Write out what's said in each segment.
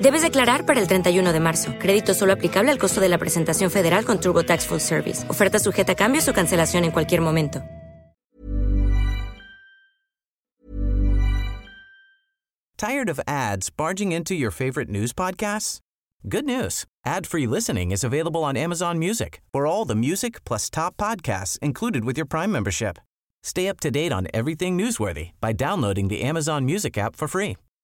Debes declarar para el 31 de marzo. Crédito solo aplicable al costo de la presentación federal con TurboTax Full Service. Oferta sujeta a cambios o cancelación en cualquier momento. Tired of ads barging into your favorite news podcasts? Good news. Ad-free listening is available on Amazon Music. For all the music plus top podcasts included with your Prime membership. Stay up to date on everything newsworthy by downloading the Amazon Music app for free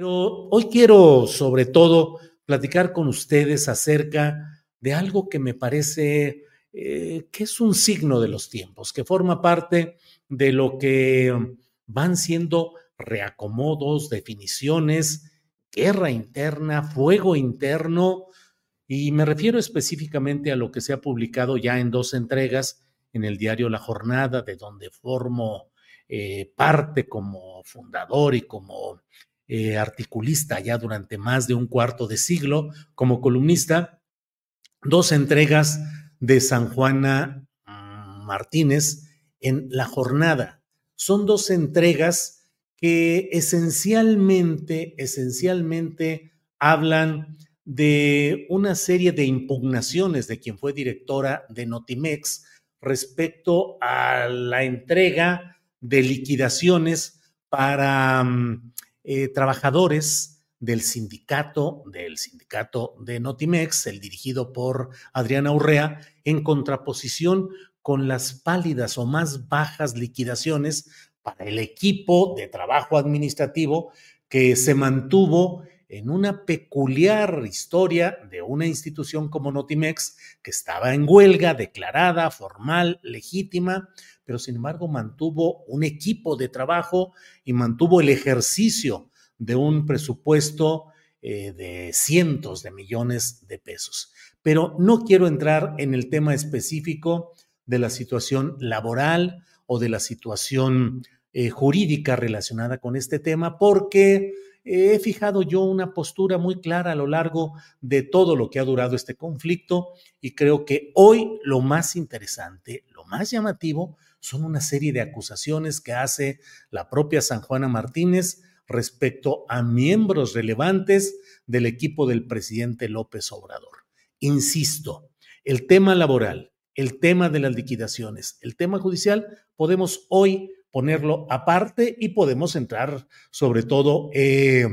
Pero hoy quiero sobre todo platicar con ustedes acerca de algo que me parece eh, que es un signo de los tiempos, que forma parte de lo que van siendo reacomodos, definiciones, guerra interna, fuego interno, y me refiero específicamente a lo que se ha publicado ya en dos entregas en el diario La Jornada, de donde formo eh, parte como fundador y como eh, articulista ya durante más de un cuarto de siglo, como columnista, dos entregas de San Juana Martínez en La Jornada. Son dos entregas que esencialmente, esencialmente hablan de una serie de impugnaciones de quien fue directora de Notimex respecto a la entrega de liquidaciones para mm, eh, trabajadores del sindicato, del sindicato de Notimex, el dirigido por Adriana Urrea, en contraposición con las pálidas o más bajas liquidaciones para el equipo de trabajo administrativo que se mantuvo en una peculiar historia de una institución como Notimex que estaba en huelga declarada, formal, legítima, pero sin embargo mantuvo un equipo de trabajo y mantuvo el ejercicio de un presupuesto eh, de cientos de millones de pesos. Pero no quiero entrar en el tema específico de la situación laboral o de la situación eh, jurídica relacionada con este tema porque he fijado yo una postura muy clara a lo largo de todo lo que ha durado este conflicto y creo que hoy lo más interesante, lo más llamativo, son una serie de acusaciones que hace la propia San Juana Martínez respecto a miembros relevantes del equipo del presidente López Obrador. Insisto, el tema laboral, el tema de las liquidaciones, el tema judicial, podemos hoy ponerlo aparte y podemos entrar, sobre todo, he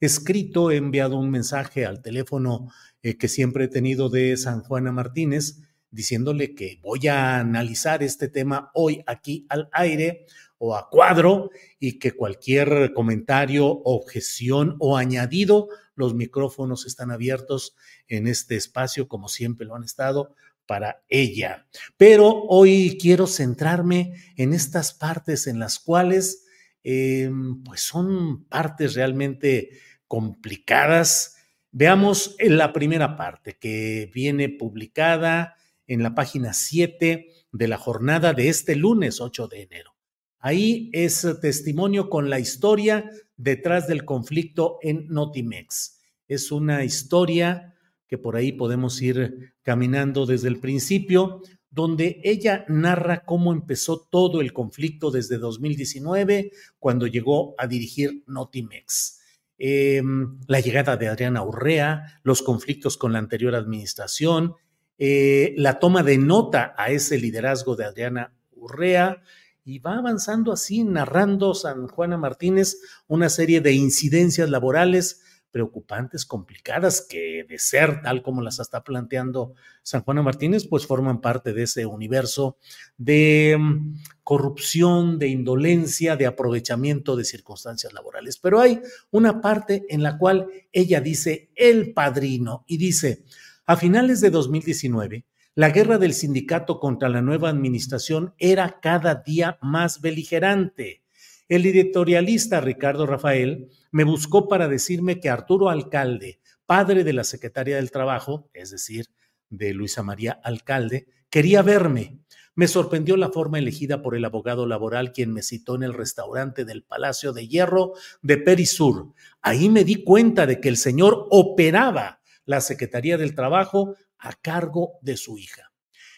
escrito, he enviado un mensaje al teléfono eh, que siempre he tenido de San Juana Martínez, diciéndole que voy a analizar este tema hoy aquí al aire o a cuadro y que cualquier comentario, objeción o añadido, los micrófonos están abiertos en este espacio como siempre lo han estado para ella. Pero hoy quiero centrarme en estas partes en las cuales em, pues son partes realmente complicadas. Veamos en la primera parte que viene publicada en la página 7 de la jornada de este lunes 8 de enero. Ahí es testimonio con la historia detrás del conflicto en Notimex. Es una historia que por ahí podemos ir caminando desde el principio, donde ella narra cómo empezó todo el conflicto desde 2019, cuando llegó a dirigir Notimex. Em, la llegada de Adriana Urrea, los conflictos con la anterior administración, eh, la toma de nota a ese liderazgo de Adriana Urrea, y va avanzando así, narrando San Juana Martínez una serie de incidencias laborales preocupantes, complicadas, que de ser tal como las está planteando San Juana Martínez, pues forman parte de ese universo de mm, corrupción, de indolencia, de aprovechamiento de circunstancias laborales. Pero hay una parte en la cual ella dice el padrino y dice, a finales de 2019, la guerra del sindicato contra la nueva administración era cada día más beligerante. El editorialista Ricardo Rafael me buscó para decirme que Arturo Alcalde, padre de la secretaria del Trabajo, es decir, de Luisa María Alcalde, quería verme. Me sorprendió la forma elegida por el abogado laboral quien me citó en el restaurante del Palacio de Hierro de Perisur. Ahí me di cuenta de que el señor operaba la Secretaría del Trabajo a cargo de su hija.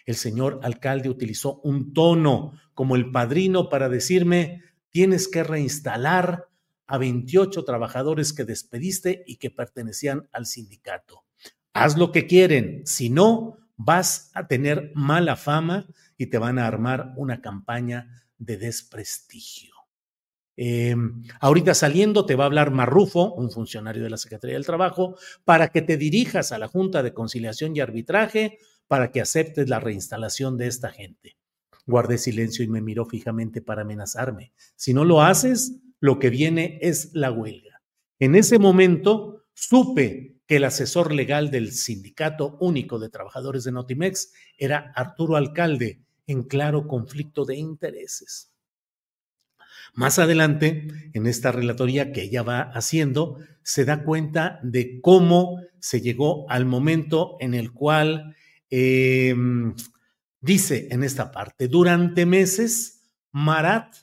El señor alcalde utilizó un tono como el padrino para decirme, tienes que reinstalar a 28 trabajadores que despediste y que pertenecían al sindicato. Haz lo que quieren, si no, vas a tener mala fama y te van a armar una campaña de desprestigio. Em, ahorita saliendo te va a hablar Marrufo, un funcionario de la Secretaría del Trabajo, para que te dirijas a la Junta de Conciliación y Arbitraje para que aceptes la reinstalación de esta gente. Guardé silencio y me miró fijamente para amenazarme. Si no lo haces, lo que viene es la huelga. En ese momento supe que el asesor legal del Sindicato Único de Trabajadores de Notimex era Arturo Alcalde, en claro conflicto de intereses. Más adelante, en esta relatoría que ella va haciendo, se da cuenta de cómo se llegó al momento en el cual em, dice en esta parte, durante meses, Marat,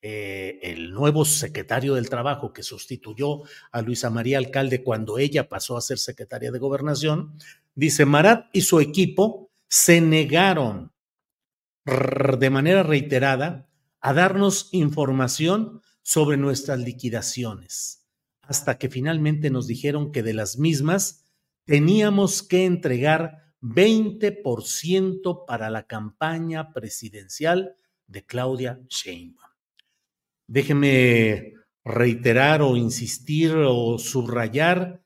eh, el nuevo secretario del Trabajo que sustituyó a Luisa María Alcalde cuando ella pasó a ser secretaria de Gobernación, dice, Marat y su equipo se negaron de manera reiterada a darnos información sobre nuestras liquidaciones, hasta que finalmente nos dijeron que de las mismas teníamos que entregar 20% para la campaña presidencial de Claudia Sheinbaum. Déjeme reiterar o insistir o subrayar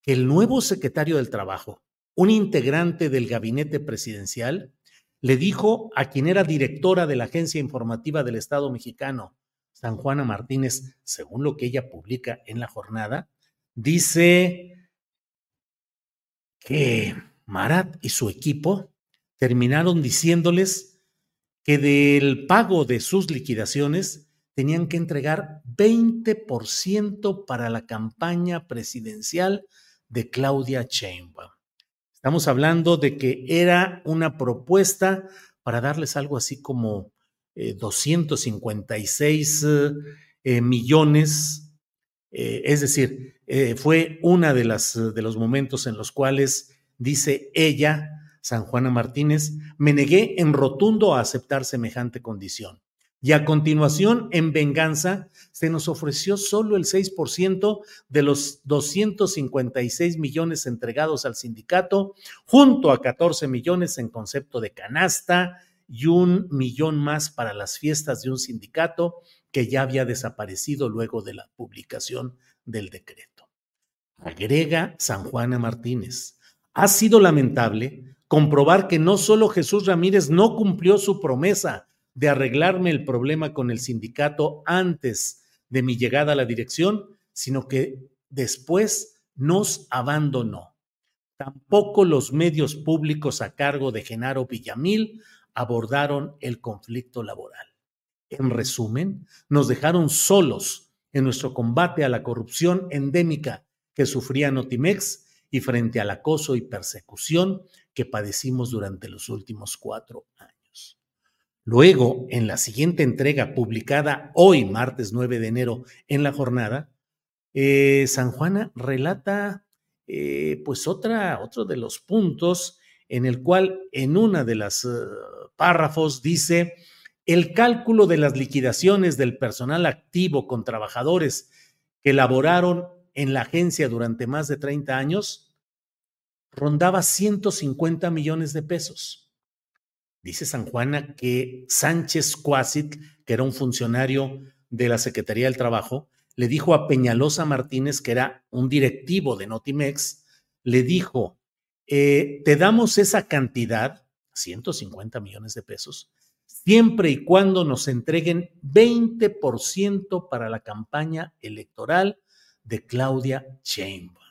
que el nuevo secretario del Trabajo, un integrante del gabinete presidencial, le dijo a quien era directora de la Agencia Informativa del Estado mexicano, San Juana Martínez, según lo que ella publica en la jornada, dice que Marat y su equipo terminaron diciéndoles que del pago de sus liquidaciones tenían que entregar 20% para la campaña presidencial de Claudia Sheinbaum. Estamos hablando de que era una propuesta para darles algo así como 256 eh, eh, millones. Eh, es decir, fue uno de, las, de los momentos en los cuales dice ella, San Juana Martínez, me negué en rotundo a aceptar semejante condición. Y a continuación, en venganza, se nos ofreció solo el 6% de los 256 millones entregados al sindicato, junto a 14 millones en concepto de canasta y un millón más para las fiestas de un sindicato que ya había desaparecido luego de la publicación del decreto. Agrega San Juana Martínez. Ha sido lamentable comprobar que no solo Jesús Ramírez no cumplió su promesa, de arreglarme el problema con el sindicato antes de mi llegada a la dirección, sino que después nos abandonó. Tampoco los medios públicos a cargo de Genaro Villamil abordaron el conflicto laboral. En resumen, nos dejaron solos en nuestro combate a la corrupción endémica que sufría Notimex y frente al acoso y persecución que padecimos durante los últimos cuatro años. Luego, en la siguiente entrega publicada hoy, martes 9 de enero, en la jornada, eh, San Juana relata eh, pues otra, otro de los puntos en el cual en una de las eh, párrafos dice el cálculo de las liquidaciones del personal activo con trabajadores que laboraron en la agencia durante más de 30 años rondaba 150 millones de pesos. Dice San Juana que Sánchez Cuasit, que era un funcionario de la Secretaría del Trabajo, le dijo a Peñalosa Martínez, que era un directivo de Notimex, le dijo, eh, te damos esa cantidad, 150 millones de pesos, siempre y cuando nos entreguen 20% para la campaña electoral de Claudia Sheinbaum.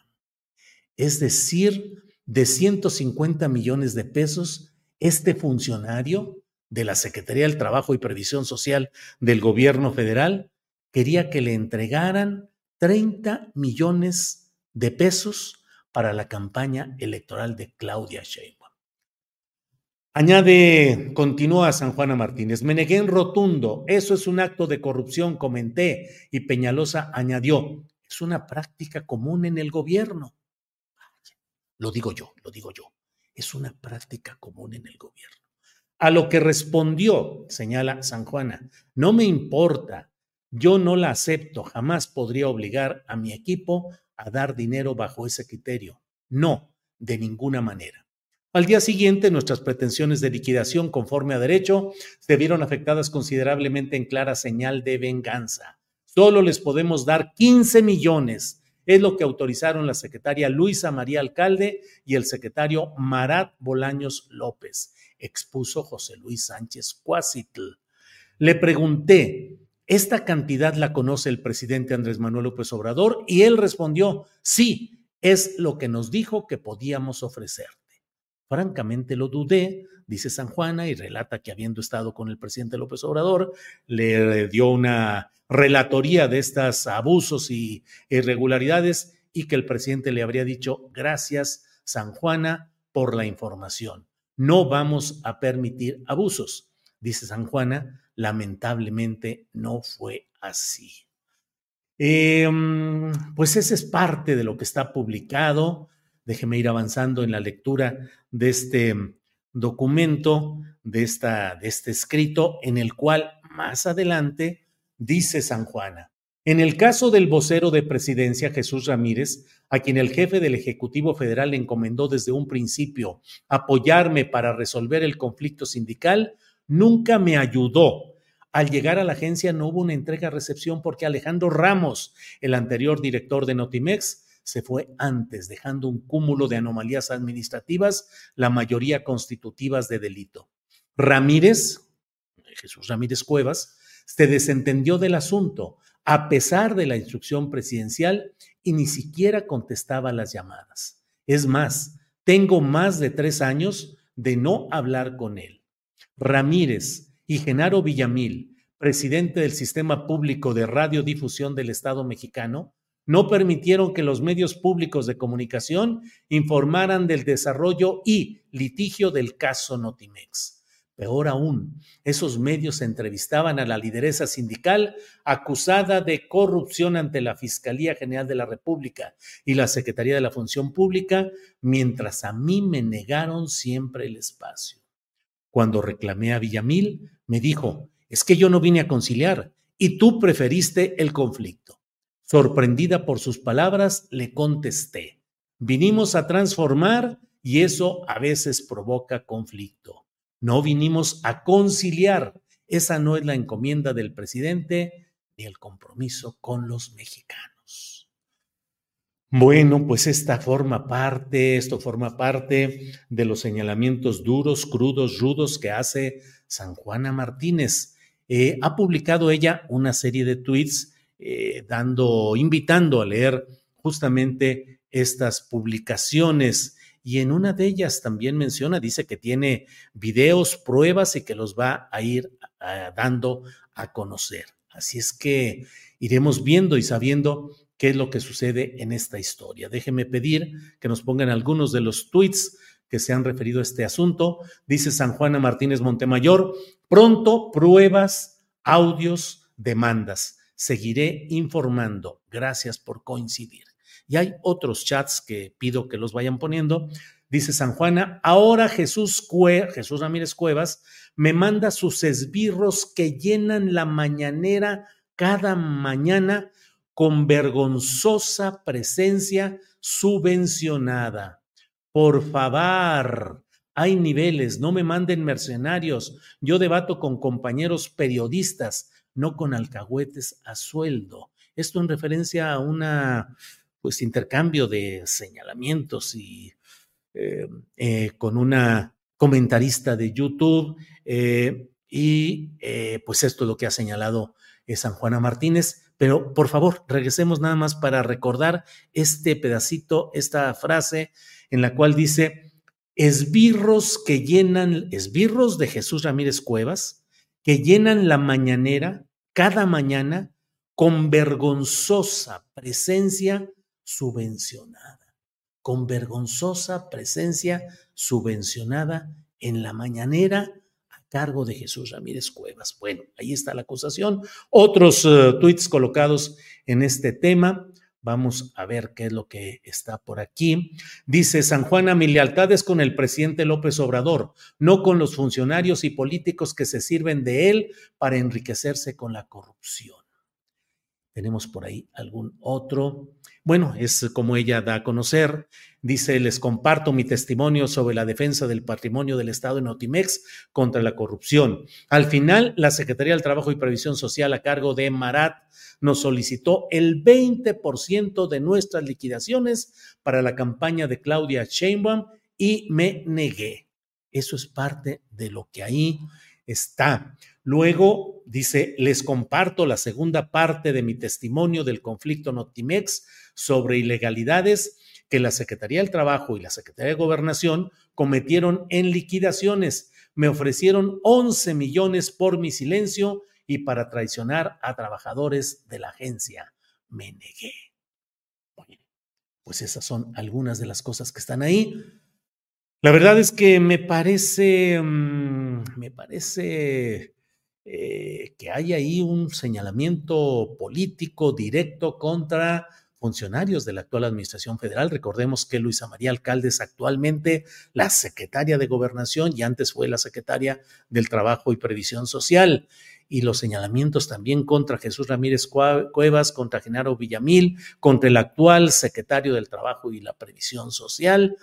Es decir, de 150 millones de pesos, este funcionario de la Secretaría del Trabajo y Previsión Social del gobierno federal quería que le entregaran 30 millones de pesos para la campaña electoral de Claudia Sheinbaum. Añade, continúa San Juana Martínez, me negué en rotundo, eso es un acto de corrupción, comenté, y Peñalosa añadió, es una práctica común en el gobierno. Lo digo yo, lo digo yo, es una práctica común en el gobierno. A lo que respondió, señala San Juana, no me importa, yo no la acepto, jamás podría obligar a mi equipo a dar dinero bajo ese criterio. No, de ninguna manera. Al día siguiente, nuestras pretensiones de liquidación conforme a derecho se vieron afectadas considerablemente en clara señal de venganza. Solo les podemos dar 15 millones. Es lo que autorizaron la secretaria Luisa María Alcalde y el secretario Marat Bolaños López, expuso José Luis Sánchez Cuasitl. Le pregunté, esta cantidad la conoce el presidente Andrés Manuel López Obrador y él respondió, sí, es lo que nos dijo que podíamos ofrecerte. Francamente lo dudé, dice San Juana, y relata que habiendo estado con el presidente López Obrador, le dio una relatoría de estos abusos y irregularidades y que el presidente le habría dicho, gracias San Juana por la información. No vamos a permitir abusos, dice San Juana, lamentablemente no fue así. Em, pues esa es parte de lo que está publicado. Déjeme ir avanzando en la lectura de este documento, de, esta, de este escrito, en el cual más adelante dice San Juana. En el caso del vocero de presidencia, Jesús Ramírez, a quien el jefe del Ejecutivo Federal encomendó desde un principio apoyarme para resolver el conflicto sindical, nunca me ayudó. Al llegar a la agencia no hubo una entrega-recepción porque Alejandro Ramos, el anterior director de Notimex, se fue antes, dejando un cúmulo de anomalías administrativas, la mayoría constitutivas de delito. Ramírez, Jesús Ramírez Cuevas, se desentendió del asunto, a pesar de la instrucción presidencial, y ni siquiera contestaba las llamadas. Es más, tengo más de tres años de no hablar con él. Ramírez y Genaro Villamil, presidente del Sistema Público de Radiodifusión del Estado mexicano, no permitieron que los medios públicos de comunicación informaran del desarrollo y litigio del caso Notimex. Peor aún, esos medios entrevistaban a la lideresa sindical acusada de corrupción ante la Fiscalía General de la República y la Secretaría de la Función Pública, mientras a mí me negaron siempre el espacio. Cuando reclamé a Villamil, me dijo, es que yo no vine a conciliar y tú preferiste el conflicto. Sorprendida por sus palabras, le contesté, vinimos a transformar y eso a veces provoca conflicto. No vinimos a conciliar. Esa no es la encomienda del presidente ni el compromiso con los mexicanos. Bueno, pues esta forma parte, esto forma parte de los señalamientos duros, crudos, rudos que hace San Juana Martínez. Eh, ha publicado ella una serie de tweets eh, dando, invitando a leer justamente estas publicaciones. Y en una de ellas también menciona, dice que tiene videos, pruebas y que los va a ir dando a conocer. Así es que iremos viendo y sabiendo qué es lo que sucede en esta historia. Déjenme pedir que nos pongan algunos de los tweets que se han referido a este asunto. Dice San Juana Martínez Montemayor, pronto pruebas, audios, demandas. Seguiré informando. Gracias por coincidir. Y hay otros chats que pido que los vayan poniendo. Dice San Juana, ahora Jesús, Jesús Ramírez Cuevas me manda sus esbirros que llenan la mañanera cada mañana con vergonzosa presencia subvencionada. Por favor, hay niveles, no me manden mercenarios. Yo debato con compañeros periodistas, no con alcahuetes a sueldo. Esto en referencia a una pues intercambio de señalamientos y eh, eh, con una comentarista de YouTube eh, y pues esto es lo que ha señalado San Juana Martínez. Pero por favor, regresemos nada más para recordar este pedacito, esta frase en la cual dice, esbirros que llenan, esbirros de Jesús Ramírez Cuevas, que llenan la mañanera cada mañana con vergonzosa presencia subvencionada, con vergonzosa presencia subvencionada en la mañanera a cargo de Jesús Ramírez Cuevas. Bueno, ahí está la acusación. Otros eh, tweets colocados en este tema. Vamos a ver qué es lo que está por aquí. Dice San Juana, mi lealtad es con el presidente López Obrador, no con los funcionarios y políticos que se sirven de él para enriquecerse con la corrupción. Tenemos por ahí algún otro. Bueno, es como ella da a conocer. Dice, les comparto mi testimonio sobre la defensa del patrimonio del Estado en Otimex contra la corrupción. Al final, la Secretaría del Trabajo y Previsión Social a cargo de Marat nos solicitó el 20% de nuestras liquidaciones para la campaña de Claudia Sheinbaum y me negué. Eso es parte de lo que ahí está. Luego dice, les comparto la segunda parte de mi testimonio del conflicto Notimex sobre ilegalidades que la Secretaría del Trabajo y la Secretaría de Gobernación cometieron en liquidaciones. Me ofrecieron 11 millones por mi silencio y para traicionar a trabajadores de la agencia. Me negué. pues esas son algunas de las cosas que están ahí. La verdad es que me parece, mm, me parece eh, que hay ahí un señalamiento político directo contra funcionarios de la actual Administración Federal. Recordemos que Luisa María Alcalde es actualmente la secretaria de Gobernación y antes fue la secretaria del Trabajo y Previsión Social. Y los señalamientos también contra Jesús Ramírez Cuevas, contra Genaro Villamil, contra el actual secretario del Trabajo y la Previsión Social.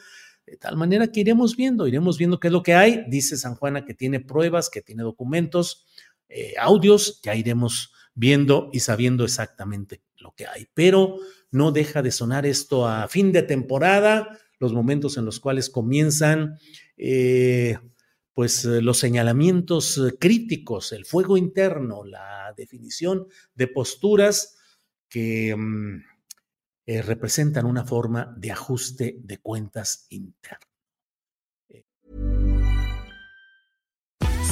De tal manera que iremos viendo, iremos viendo qué es lo que hay. Dice San Juana que tiene pruebas, que tiene documentos eh, audios, ya iremos viendo y sabiendo exactamente lo que hay. Pero no deja de sonar esto a fin de temporada, los momentos en los cuales comienzan eh, pues eh, los señalamientos críticos, el fuego interno, la definición de posturas que mm, representan una forma de ajuste de cuentas internas.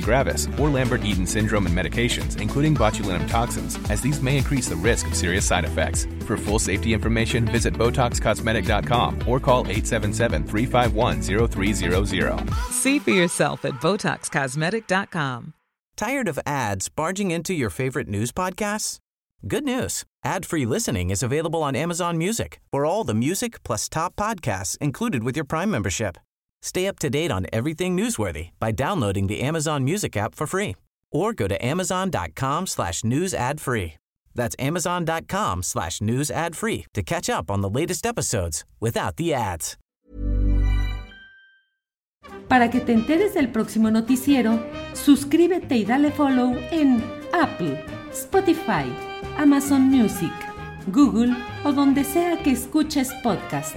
gravis, or Lambert-Eaton syndrome and medications, including botulinum toxins, as these may increase the risk of serious side effects. For full safety information, visit BotoxCosmetic.com or call 877-351-0300. See for yourself at BotoxCosmetic.com. Tired of ads barging into your favorite news podcasts? Good news. Ad-free listening is available on Amazon Music for all the music plus top podcasts included with your Prime membership. Stay up to date on everything newsworthy by downloading the Amazon Music app for free or go to amazon.com slash news ad free. That's amazon.com slash news ad free to catch up on the latest episodes without the ads. Para que te enteres del próximo noticiero, suscríbete y dale follow en Apple, Spotify, Amazon Music, Google o donde sea que escuches podcast.